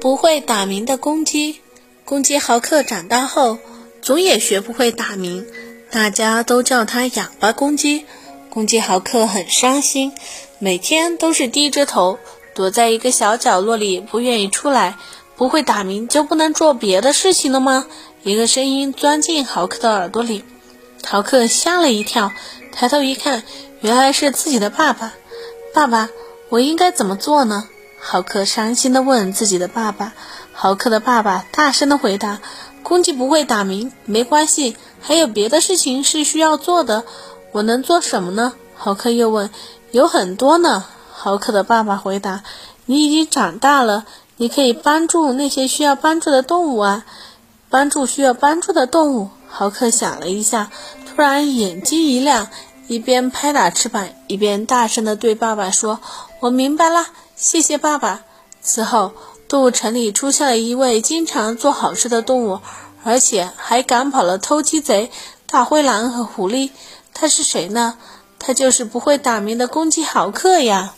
不会打鸣的公鸡。公鸡豪克长大后，总也学不会打鸣，大家都叫它哑巴公鸡。公鸡豪克很伤心，每天都是低着头，躲在一个小角落里，不愿意出来。不会打鸣就不能做别的事情了吗？一个声音钻进豪克的耳朵里，豪克吓了一跳，抬头一看，原来是自己的爸爸。爸爸，我应该怎么做呢？豪克伤心地问自己的爸爸。豪克的爸爸大声地回答：“公鸡不会打鸣，没关系，还有别的事情是需要做的。我能做什么呢？”豪克又问：“有很多呢。”豪克的爸爸回答：“你已经长大了。”你可以帮助那些需要帮助的动物啊！帮助需要帮助的动物。豪克想了一下，突然眼睛一亮，一边拍打翅膀，一边大声地对爸爸说：“我明白了，谢谢爸爸。”此后，动物城里出现了一位经常做好事的动物，而且还赶跑了偷鸡贼、大灰狼和狐狸。他是谁呢？他就是不会打鸣的公鸡豪克呀！